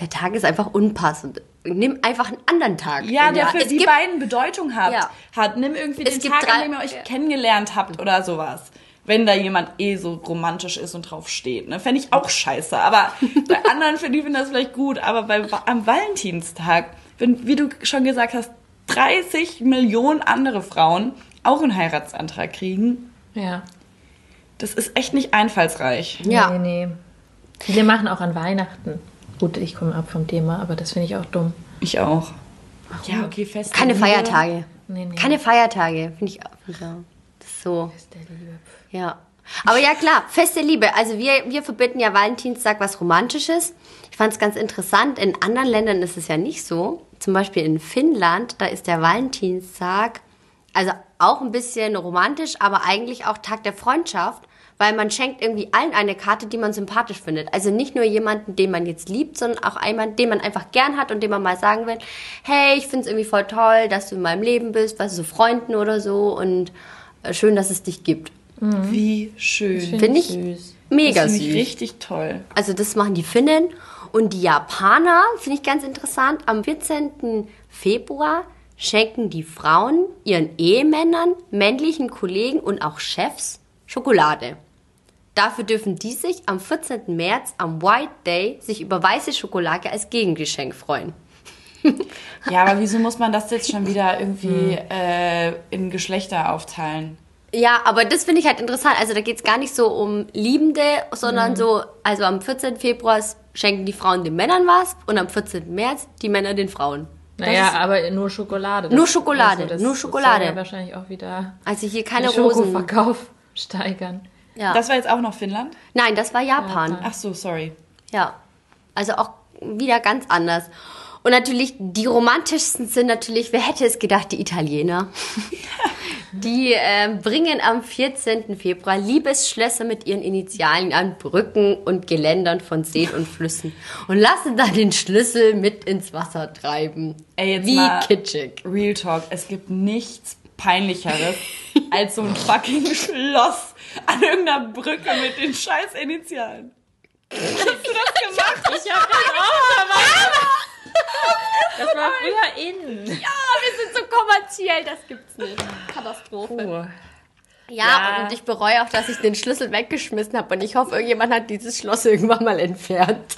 Speaker 2: Der Tag ist einfach unpassend. Nimm einfach einen anderen Tag.
Speaker 3: ja, der
Speaker 2: Jahr.
Speaker 3: für
Speaker 2: Es
Speaker 3: die
Speaker 2: gibt-
Speaker 3: beiden Bedeutung hat.
Speaker 2: Ja.
Speaker 3: hat. Nimm irgendwie
Speaker 2: Es
Speaker 3: den Tag,
Speaker 2: drei-
Speaker 3: an dem ihr euch kennengelernt habt oder sowas. Wenn da jemand eh so romantisch ist und drauf steht. Ne? Fände ich auch scheiße. Aber bei anderen finde ich find das vielleicht gut. Aber bei, am Valentinstag, wenn, wie du schon gesagt hast, 30 Millionen andere Frauen auch einen Heiratsantrag kriegen,
Speaker 1: Ja.
Speaker 3: das ist echt nicht einfallsreich.
Speaker 2: Ja.
Speaker 1: Nee, nee. Viele machen auch an Weihnachten. Gut, ich komme ab vom Thema, aber das finde ich auch dumm.
Speaker 3: Ich auch. Ja, okay, fest.
Speaker 2: Keine Feiertage.
Speaker 1: Nee, nee.
Speaker 2: Keine Feiertage. Finde ich, auch. Das ist so.
Speaker 1: Fest der Liebe.
Speaker 2: Ja. Aber ja klar, feste Liebe. Also wir, wir verbinden ja Valentinstag was Romantisches. Ich fand es ganz interessant. In anderen Ländern ist es ja nicht so. Zum Beispiel in Finnland, da ist der Valentinstag also auch ein bisschen romantisch, aber eigentlich auch Tag der Freundschaft, weil man schenkt irgendwie allen eine Karte, die man sympathisch findet. Also nicht nur jemanden, den man jetzt liebt, sondern auch jemanden, den man einfach gern hat und dem man mal sagen will, hey, ich finde es irgendwie voll toll, dass du in meinem Leben bist, du, so Freunden oder so und äh, schön, dass es dich gibt.
Speaker 3: Wie schön.
Speaker 2: Finde ich
Speaker 1: süß.
Speaker 2: mega
Speaker 3: das
Speaker 2: süß.
Speaker 3: finde ich richtig toll.
Speaker 2: Also das machen die Finnen und die Japaner, finde ich ganz interessant. Am 14. Februar schenken die Frauen ihren Ehemännern, männlichen Kollegen und auch Chefs Schokolade. Dafür dürfen die sich am 14. März, am White Day, sich über weiße Schokolade als Gegengeschenk freuen.
Speaker 3: Ja, aber wieso muss man das jetzt schon wieder irgendwie äh, in Geschlechter aufteilen?
Speaker 2: Ja, aber das finde ich halt interessant. Also da geht es gar nicht so um Liebende, sondern so, also am 14. Februar schenken die Frauen den Männern was und am 14. März die Männer den Frauen. Das
Speaker 1: Naja, aber nur Schokolade.
Speaker 2: Nur Schokolade,
Speaker 1: das,
Speaker 2: nur
Speaker 1: Das
Speaker 2: Schokolade.
Speaker 1: soll ja wahrscheinlich auch wieder
Speaker 2: Also hier keine
Speaker 1: den
Speaker 2: Rosen.
Speaker 1: Schokoverkauf steigern.
Speaker 2: Ja.
Speaker 3: Das war jetzt auch noch Finnland?
Speaker 2: Nein, das war Japan.
Speaker 3: Ach so, sorry.
Speaker 2: Ja. Also auch wieder ganz anders. Und natürlich, die romantischsten sind natürlich, wer hätte es gedacht, die Italiener. Die ähm, bringen am 14. Februar Liebesschlösser mit ihren Initialen an Brücken und Geländern von Seen und Flüssen und lassen dann den Schlüssel mit ins Wasser treiben.
Speaker 3: Ey, jetzt
Speaker 2: Wie
Speaker 3: mal
Speaker 2: kitschig.
Speaker 3: Real Talk, es gibt nichts peinlicheres als so ein fucking Schloss an irgendeiner Brücke mit den scheiß Initialen. Hast du das gemacht?
Speaker 1: Ich hab das auch gemacht. Das war früher in.
Speaker 2: Wir sind so kommerziell, das gibt's nicht. Katastrophe.
Speaker 1: Puh.
Speaker 2: Ja,
Speaker 1: Ja.
Speaker 2: und ich bereue auch, dass ich den Schlüssel weggeschmissen habe. Und ich hoffe, irgendjemand hat dieses Schloss irgendwann mal entfernt.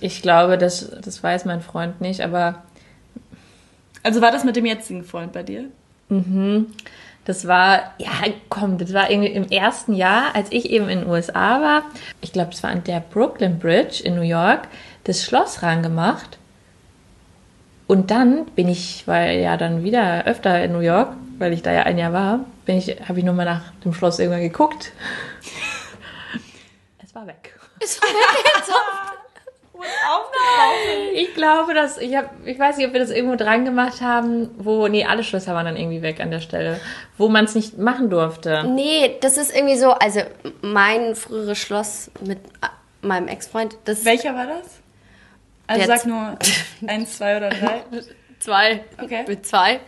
Speaker 1: Ich glaube, das, das weiß mein Freund nicht, aber
Speaker 3: Also war das mit dem jetzigen Freund bei dir?
Speaker 1: das war, ja, komm, das war irgendwie im ersten Jahr, als ich eben in den USA war. Ich glaube, das war an der Brooklyn Bridge in New York, das Schloss rangemacht. Und dann bin ich, weil ja dann wieder öfter in New York, weil ich da ja ein Jahr war, bin ich, habe ich nochmal nach dem Schloss irgendwann geguckt. es war weg. Ich glaube, dass ich habe, ich weiß nicht, ob wir das irgendwo dran gemacht haben, wo nee, alle Schlösser waren dann irgendwie weg an der Stelle, wo man es nicht machen durfte.
Speaker 2: Nee, das ist irgendwie so, also mein früheres Schloss mit äh, meinem Ex-Freund, das
Speaker 3: Welcher war das? Also sag nur eins, zwei oder drei.
Speaker 2: zwei,
Speaker 3: Okay.
Speaker 2: mit zwei.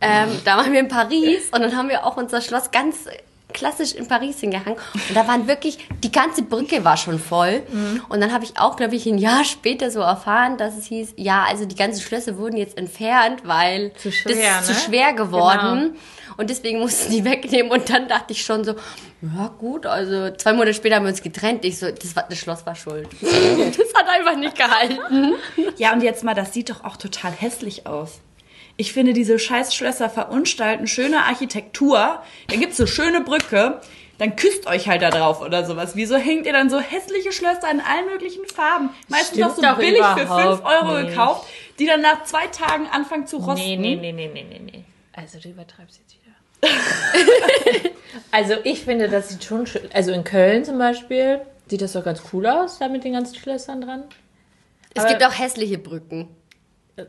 Speaker 2: Ähm, da waren wir in Paris und dann haben wir auch unser Schloss ganz klassisch in Paris hingehangen. Und da waren wirklich, die ganze Brücke war schon voll. Und dann habe ich auch, glaube ich, ein Jahr später so erfahren, dass es hieß, ja, also die ganzen Schlösser wurden jetzt entfernt, weil
Speaker 1: Zu schwer,
Speaker 2: das ist zu
Speaker 1: ne?
Speaker 2: schwer geworden. Und deswegen mussten die wegnehmen. Und dann dachte ich schon so, ja gut, also zwei Monate später haben wir uns getrennt. Ich so, das, war, das Schloss war schuld. das hat einfach nicht gehalten.
Speaker 3: Ja, und jetzt mal, das sieht doch auch total hässlich aus. Ich finde, diese Scheißschlösser verunstalten schöne Architektur. Da gibt's so schöne Brücke. Dann küsst euch halt da drauf oder sowas. Wieso hängt ihr dann so hässliche Schlösser in allen möglichen Farben? Meistens auch so billig für 5
Speaker 1: überhaupt
Speaker 3: Euro
Speaker 1: nicht.
Speaker 3: gekauft, die dann nach zwei Tagen anfangen zu rosten.
Speaker 1: Nee, nee, nee, nee, nee, nee. Also du übertreibst jetzt wieder. also ich finde, das sieht schon schön. Also in Köln zum Beispiel sieht das doch ganz cool aus, da mit den ganzen Schlössern dran.
Speaker 2: Es
Speaker 1: Aber-
Speaker 2: gibt auch hässliche Brücken.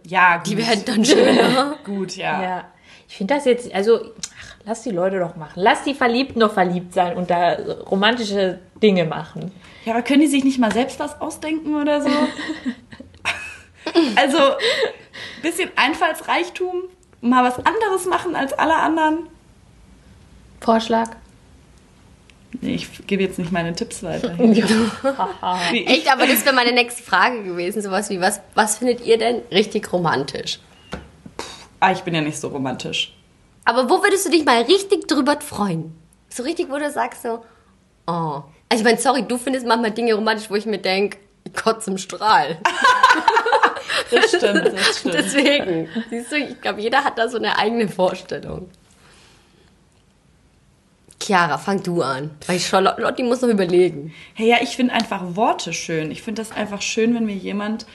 Speaker 3: Ja, gut.
Speaker 2: Die werden dann schöner.
Speaker 3: gut, ja.
Speaker 1: Ja. Ich finde das jetzt, also, ach, lass die Leute doch machen. Lass die Verliebten doch verliebt sein und da romantische Dinge machen.
Speaker 3: Ja, aber können die sich nicht mal selbst was ausdenken oder so? also, bisschen Einfallsreichtum, mal was anderes machen als alle anderen.
Speaker 1: Vorschlag?
Speaker 3: Nee, ich gebe jetzt nicht meine Tipps weiter.
Speaker 2: Echt, aber das wäre meine nächste Frage gewesen. Sowas wie, was, was findet ihr denn richtig romantisch?
Speaker 3: Ah, ich bin ja nicht so romantisch.
Speaker 2: Aber wo würdest du dich mal richtig drüber freuen? So richtig, wo du sagst so, oh. Also ich meine, sorry, du findest manchmal Dinge romantisch, wo ich mir denke, Gott zum Strahl.
Speaker 3: Das stimmt, das stimmt.
Speaker 2: Deswegen, siehst du, ich glaube, jeder hat da so eine eigene Vorstellung. Chiara, fang du an. Weil Charlotte, die muss noch überlegen.
Speaker 3: Hey, ja, ich finde einfach Worte schön. Ich finde das einfach schön, wenn mir jemand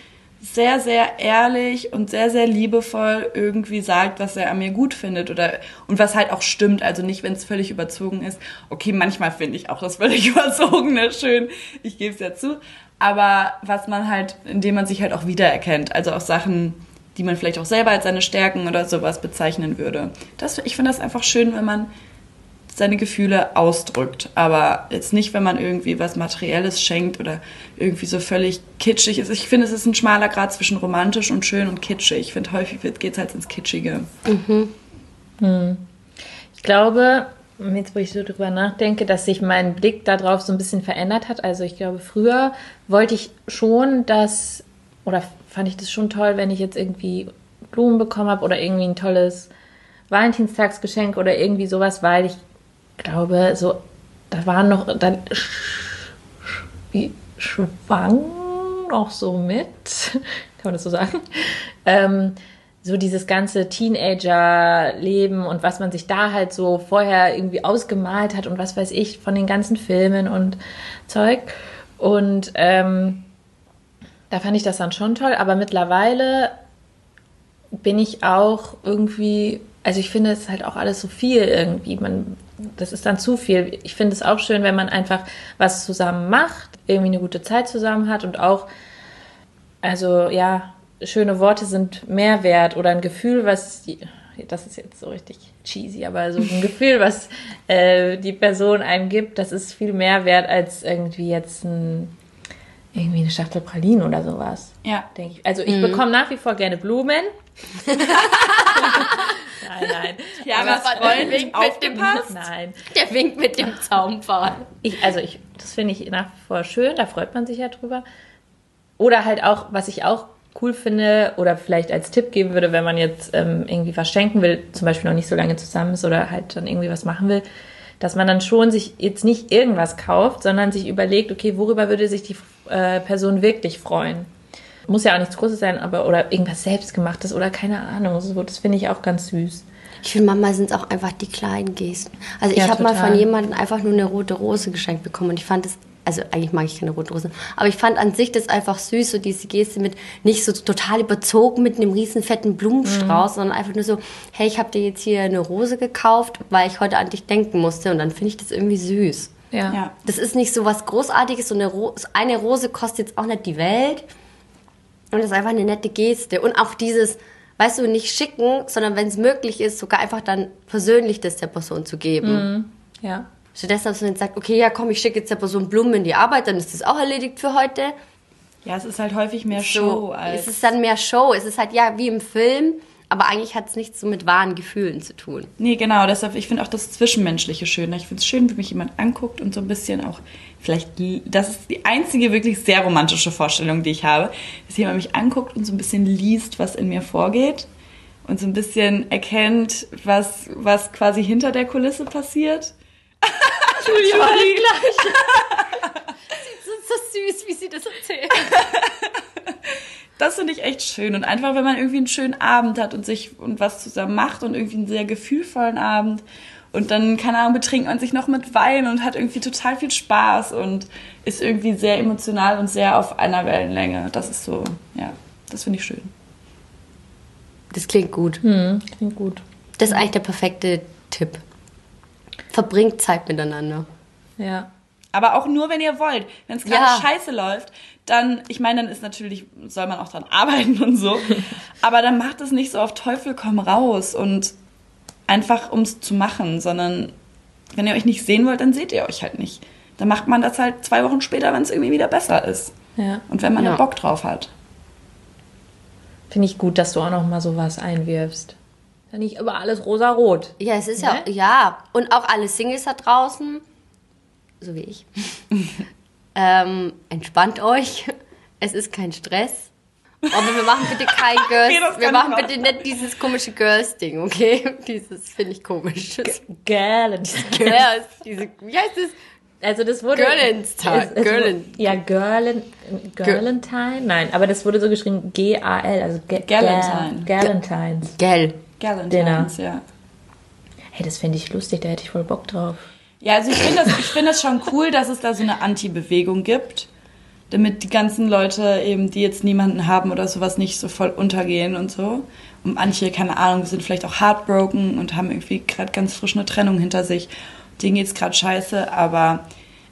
Speaker 3: sehr, sehr ehrlich und sehr, sehr liebevoll irgendwie sagt, was er an mir gut findet oder und was halt auch stimmt. Also nicht, wenn es völlig überzogen ist. Okay, manchmal finde ich auch das völlig Überzogene schön. Ich gebe es ja zu. Aber was man halt, indem man sich halt auch wiedererkennt. Also auch Sachen, die man vielleicht auch selber als seine Stärken oder sowas bezeichnen würde. Das, ich finde das einfach schön, wenn man seine Gefühle ausdrückt. Aber jetzt nicht, wenn man irgendwie was Materielles schenkt oder irgendwie so völlig kitschig ist. Ich finde, es ist ein schmaler Grad zwischen romantisch und schön und kitschig. Ich finde, häufig geht es halt ins Kitschige.
Speaker 1: Ich glaube, jetzt wo ich so drüber nachdenke, dass sich mein Blick darauf so ein bisschen verändert hat. Also ich glaube, früher wollte ich schon, dass, oder fand ich das schon toll, wenn ich jetzt irgendwie Blumen bekommen habe oder irgendwie ein tolles Valentinstagsgeschenk oder irgendwie sowas, weil ich glaube, so, da waren noch, dann wie schwang noch so mit, kann man das so sagen? Ähm, so dieses ganze Teenager-Leben und was man sich da halt so vorher irgendwie ausgemalt hat und was weiß ich von den ganzen Filmen und Zeug. Und ähm, da fand ich das dann schon toll, aber mittlerweile bin ich auch irgendwie, also ich finde es halt auch alles so viel irgendwie. Man, das ist dann zu viel. Ich finde es auch schön, wenn man einfach was zusammen macht, irgendwie eine gute Zeit zusammen hat und auch, also ja, schöne Worte sind mehr wert oder ein Gefühl, was das ist jetzt so richtig cheesy, aber so ein Gefühl, was äh, die Person einem gibt, das ist viel mehr wert als irgendwie jetzt ein, irgendwie eine Schachtel Pralinen oder sowas.
Speaker 3: Ja.
Speaker 1: Denke ich. Also ich bekomme nach wie vor gerne Blumen. nein, nein.
Speaker 3: Ja,
Speaker 2: warte,
Speaker 3: Freund
Speaker 2: wink mit dem
Speaker 3: aufgepasst.
Speaker 1: Nein.
Speaker 2: Der winkt mit dem Zaumpfahl.
Speaker 1: Ich, also ich, das finde ich nach wie vor schön, da freut man sich ja drüber. Oder halt auch, was ich auch cool finde oder vielleicht als Tipp geben würde, wenn man jetzt ähm, irgendwie was schenken will, zum Beispiel noch nicht so lange zusammen ist oder halt dann irgendwie was machen will, dass man dann schon sich jetzt nicht irgendwas kauft, sondern sich überlegt, okay, worüber würde sich die äh, Person wirklich freuen? Muss ja auch nichts Großes sein, aber oder irgendwas selbstgemachtes oder keine Ahnung. So, das finde ich auch ganz süß.
Speaker 2: Ich finde, manchmal sind es auch einfach die kleinen Gesten. Also ich
Speaker 1: Ja,
Speaker 2: habe mal von jemandem einfach nur eine rote Rose geschenkt bekommen und ich fand es, also eigentlich mag ich keine rote Rose, aber ich fand an sich das einfach süß, so diese Geste mit, nicht so total überzogen mit einem riesen fetten Blumenstrauß,
Speaker 1: Mhm.
Speaker 2: sondern einfach nur so, hey, ich habe dir jetzt hier eine Rose gekauft, weil ich heute an dich denken musste und dann finde ich das irgendwie süß.
Speaker 1: Ja.
Speaker 3: Ja.
Speaker 2: Das ist nicht so was Großartiges, so eine, Ro eine Rose kostet jetzt auch nicht die Welt. Und das ist einfach eine nette Geste. Und auch dieses, weißt du, nicht schicken, sondern wenn es möglich ist, sogar einfach dann persönlich das der Person zu geben.
Speaker 1: Ja.
Speaker 2: Stattdessen, dass man jetzt sagt, okay, ja komm, ich schicke jetzt der Person Blumen in die Arbeit, dann ist das auch erledigt für heute.
Speaker 3: Ja, es ist halt häufig mehr Show
Speaker 2: So,
Speaker 3: als.
Speaker 2: es ist dann mehr Show. Es ist halt ja wie im Film, aber eigentlich hat es nichts so mit wahren Gefühlen zu tun.
Speaker 3: Nee, genau, deshalb, ich finde auch das Zwischenmenschliche schön. Ich finde es schön, wenn mich jemand anguckt und so ein bisschen auch, vielleicht, das ist die einzige wirklich sehr romantische Vorstellung, die ich habe, dass jemand mich anguckt und so ein bisschen liest, was in mir vorgeht und so ein bisschen erkennt, was, was quasi hinter der Kulisse passiert. Julie,
Speaker 2: Das ist so süß, wie sie das erzählt.
Speaker 3: Das finde ich echt schön. Und einfach, wenn man irgendwie einen schönen Abend hat und sich und was zusammen macht und irgendwie einen sehr gefühlvollen Abend und dann, keine Ahnung, betrinkt man sich noch mit Wein und hat irgendwie total viel Spaß und ist irgendwie sehr emotional und sehr auf einer Wellenlänge. Das ist so, ja, das finde ich schön.
Speaker 2: Das klingt gut.
Speaker 1: Hm, klingt gut.
Speaker 2: Das ist eigentlich der perfekte Tipp. Verbringt Zeit miteinander.
Speaker 1: Ja.
Speaker 3: Aber auch nur, wenn ihr wollt. Wenn es gerade
Speaker 2: Ja.
Speaker 3: scheiße läuft, dann, ich meine, dann ist natürlich, soll man auch dran arbeiten und so. aber dann macht es nicht so auf Teufel komm raus und einfach ums zu machen, sondern wenn ihr euch nicht sehen wollt, dann seht ihr euch halt nicht. Dann macht man das halt zwei Wochen später, wenn es irgendwie wieder besser ist.
Speaker 1: Ja.
Speaker 3: Und wenn man
Speaker 2: Ja.
Speaker 3: da Bock drauf hat.
Speaker 1: Finde ich gut, dass du auch noch mal sowas einwirfst. Ja, nicht immer alles rosa-rot.
Speaker 2: Ja, es ist ja,
Speaker 1: Ne?
Speaker 2: ja. Und auch alle Singles da draußen, so wie ich. ähm, entspannt euch. Es ist kein Stress. Aber wir machen bitte kein Girls. Wir machen bitte nicht dieses komische Girls-Ding, okay? Dieses finde ich komisch.
Speaker 1: Girl.
Speaker 2: Girls, diese, wie heißt es?
Speaker 1: Also das wurde... Es-
Speaker 2: Girlen.
Speaker 1: Ja, Girlen, Girlentine? Nein, aber das wurde so geschrieben G-A-L, also Ge-
Speaker 3: Galentine.
Speaker 1: Gal- Galentines.
Speaker 2: Gell.
Speaker 3: Galentines, ja.
Speaker 1: Hey, das fände ich lustig, da hätte ich voll Bock drauf.
Speaker 3: Ja, also ich finde das, ich finde das schon cool, dass es da so eine Anti-Bewegung gibt, damit die ganzen Leute eben, die jetzt niemanden haben oder sowas, nicht so voll untergehen und so. Und manche, keine Ahnung, sind vielleicht auch heartbroken und haben irgendwie gerade ganz frisch eine Trennung hinter sich. Denen geht's gerade scheiße, aber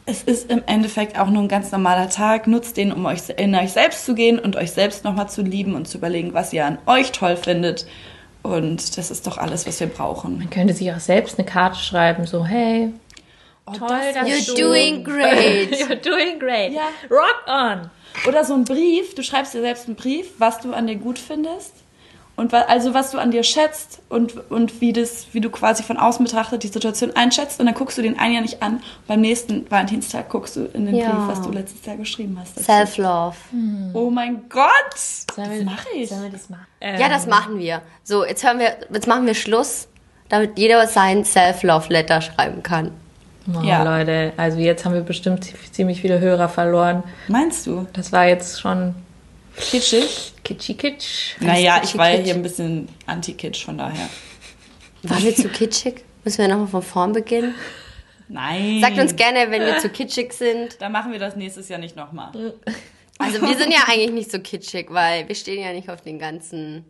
Speaker 3: es ist im Endeffekt auch nur ein ganz normaler Tag. Nutzt den, um euch in euch selbst zu gehen und euch selbst nochmal zu lieben und zu überlegen, was ihr an euch toll findet. Und das ist doch alles, was wir brauchen.
Speaker 1: Man könnte sich auch selbst eine Karte schreiben, so, hey, toll, dass
Speaker 2: You're
Speaker 1: du...
Speaker 2: doing great.
Speaker 1: You're doing great.
Speaker 3: Ja.
Speaker 1: Rock on.
Speaker 3: Oder so ein Brief, du schreibst dir selbst einen Brief, was du an dir gut findest. Und wa- also was du an dir schätzt und, und wie, das, wie du quasi von außen betrachtet die Situation einschätzt. Und dann guckst du den ein Jahr nicht an. Beim nächsten Valentinstag guckst du in den
Speaker 2: Ja.
Speaker 3: Brief, was du letztes Jahr geschrieben hast.
Speaker 2: Self-Love.
Speaker 3: Oh mein Gott!
Speaker 1: Sollen
Speaker 3: das mache ich.
Speaker 1: Sollen wir das machen?
Speaker 2: Ja, das machen wir. So, jetzt hören wir, jetzt machen wir Schluss, damit jeder sein Self-Love-Letter schreiben kann.
Speaker 1: Oh,
Speaker 3: Ja.
Speaker 1: Leute, also jetzt haben wir bestimmt ziemlich viele Hörer verloren.
Speaker 3: Meinst du?
Speaker 1: Das war jetzt schon
Speaker 3: Kitschig?
Speaker 1: kitschy kitsch.
Speaker 3: Naja,
Speaker 2: kitschig,
Speaker 3: ich war ja
Speaker 2: kitsch.
Speaker 3: hier ein bisschen anti-kitsch, von daher.
Speaker 2: Waren wir zu kitschig? Müssen wir nochmal von vorn beginnen?
Speaker 3: Nein.
Speaker 2: Sagt uns gerne, wenn wir zu kitschig sind.
Speaker 3: Dann machen wir das nächstes Jahr nicht nochmal.
Speaker 2: Also wir sind ja eigentlich nicht so kitschig, weil wir stehen ja nicht auf den ganzen...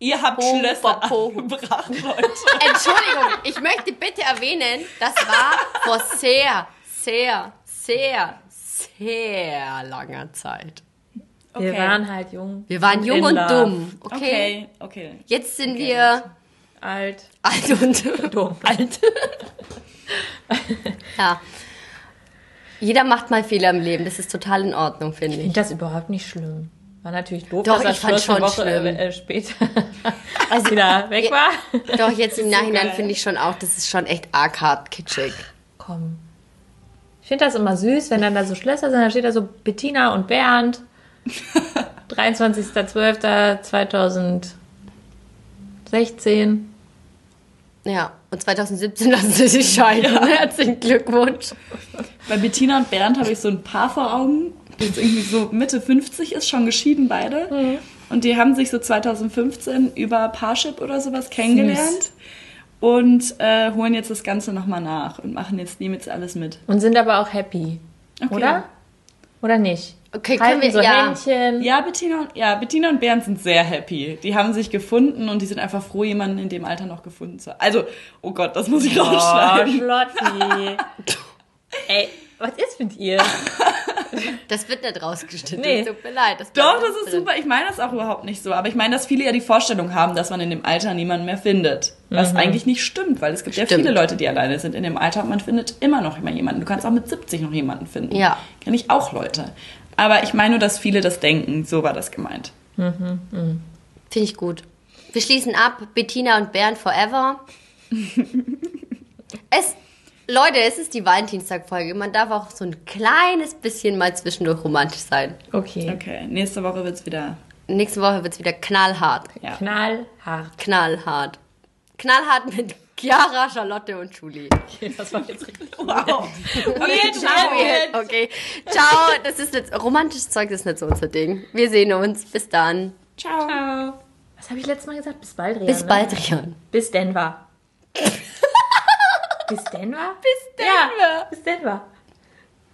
Speaker 3: Ihr habt
Speaker 2: Ho,
Speaker 3: Schlösser
Speaker 2: ho, ho.
Speaker 3: abgebracht, Leute.
Speaker 2: Entschuldigung, ich möchte bitte erwähnen, das war vor sehr, sehr, sehr, sehr langer Zeit.
Speaker 1: Wir
Speaker 3: Okay.
Speaker 1: waren halt jung.
Speaker 2: Wir waren jung und
Speaker 1: love.
Speaker 2: dumm, okay?
Speaker 3: Okay, okay.
Speaker 2: Jetzt sind wir
Speaker 1: Alt.
Speaker 2: alt und
Speaker 1: Dumm.
Speaker 2: alt. ja. Jeder macht mal Fehler im Leben, das ist total in Ordnung, finde
Speaker 1: Ich
Speaker 2: ich.
Speaker 1: finde das überhaupt nicht schlimm. War natürlich doof,
Speaker 2: Doch,
Speaker 1: dass das
Speaker 2: ich fand schon
Speaker 1: Woche. Äh, äh, später also wieder weg war.
Speaker 2: Doch, jetzt im Nachhinein finde ich schon auch, das ist schon echt arg hart kitschig.
Speaker 1: Komm. Ich finde das immer süß, wenn dann da so Schlösser sind, da steht da so Bettina und Bernd. 23.12.2016.
Speaker 2: Ja, und 2017 lassen sie sich scheiden. Herzlichen Glückwunsch.
Speaker 3: Bei Bettina und Bernd habe ich so ein Paar vor Augen, jetzt irgendwie so Mitte 50 ist, schon geschieden beide. Und die haben sich so 2015 über Parship oder sowas kennengelernt und äh, holen jetzt das Ganze nochmal nach und machen jetzt dem jetzt alles mit.
Speaker 1: Und sind aber auch happy.
Speaker 3: Okay.
Speaker 1: Oder? Oder nicht?
Speaker 2: Okay, können
Speaker 1: Halten
Speaker 2: wir-
Speaker 1: so
Speaker 2: ja.
Speaker 1: Händchen.
Speaker 3: Ja, Bettina und, ja, Bettina und Bernd sind sehr happy. Die haben sich gefunden und die sind einfach froh, jemanden in dem Alter noch gefunden zu haben. Also, oh Gott, das muss ich
Speaker 1: Oh,
Speaker 3: rausschneiden.
Speaker 1: Schlotti. Ey, was ist mit ihr?
Speaker 2: Das wird nicht rausgeschnitten.
Speaker 1: Nee.
Speaker 2: Tut mir leid. Das
Speaker 3: Doch, das ist
Speaker 2: drin.
Speaker 3: super. Ich meine das auch überhaupt nicht so. Aber ich meine, dass viele ja die Vorstellung haben, dass man in dem Alter niemanden mehr findet. Was eigentlich nicht stimmt, weil es gibt ja
Speaker 2: Stimmt.
Speaker 3: viele Leute, die alleine sind in dem Alter und man findet immer noch immer jemanden. Du kannst auch mit 70 noch jemanden finden.
Speaker 2: Ja.
Speaker 3: Kenne ich auch Leute. Aber ich meine nur, dass viele das denken. So war das gemeint.
Speaker 2: Finde ich gut. Wir schließen ab. Bettina und Bernd forever. es, Leute, es ist die Valentinstag-Folge. Man darf auch so ein kleines bisschen mal zwischendurch romantisch sein.
Speaker 1: Okay.
Speaker 3: Okay, nächste Woche wird's wieder.
Speaker 2: Nächste Woche wird es wieder knallhart.
Speaker 3: Ja.
Speaker 1: Knallhart.
Speaker 2: Knallhart. Knallhart mit Chiara, Charlotte und Julie.
Speaker 1: Das war jetzt richtig.
Speaker 3: Wow.
Speaker 1: Okay, ciao.
Speaker 2: Okay. Ciao. Das ist jetzt, romantisches Zeug ist nicht so unser Ding. Wir sehen uns. Bis dann.
Speaker 3: Ciao.
Speaker 1: Ciao. Was habe ich letztes Mal gesagt? Bis bald, Rian,
Speaker 2: Bis bald, Rian.
Speaker 1: Bis Denver. Bis Denver?
Speaker 2: Bis Denver.
Speaker 1: Ja, bis Denver.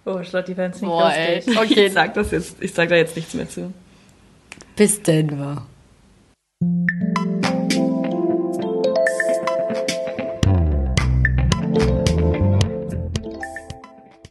Speaker 1: Oh, Schlotti, wenn es nicht
Speaker 2: Boah. Okay,
Speaker 3: ich sag, das jetzt, ich sag da jetzt nichts mehr zu.
Speaker 2: Bis Denver.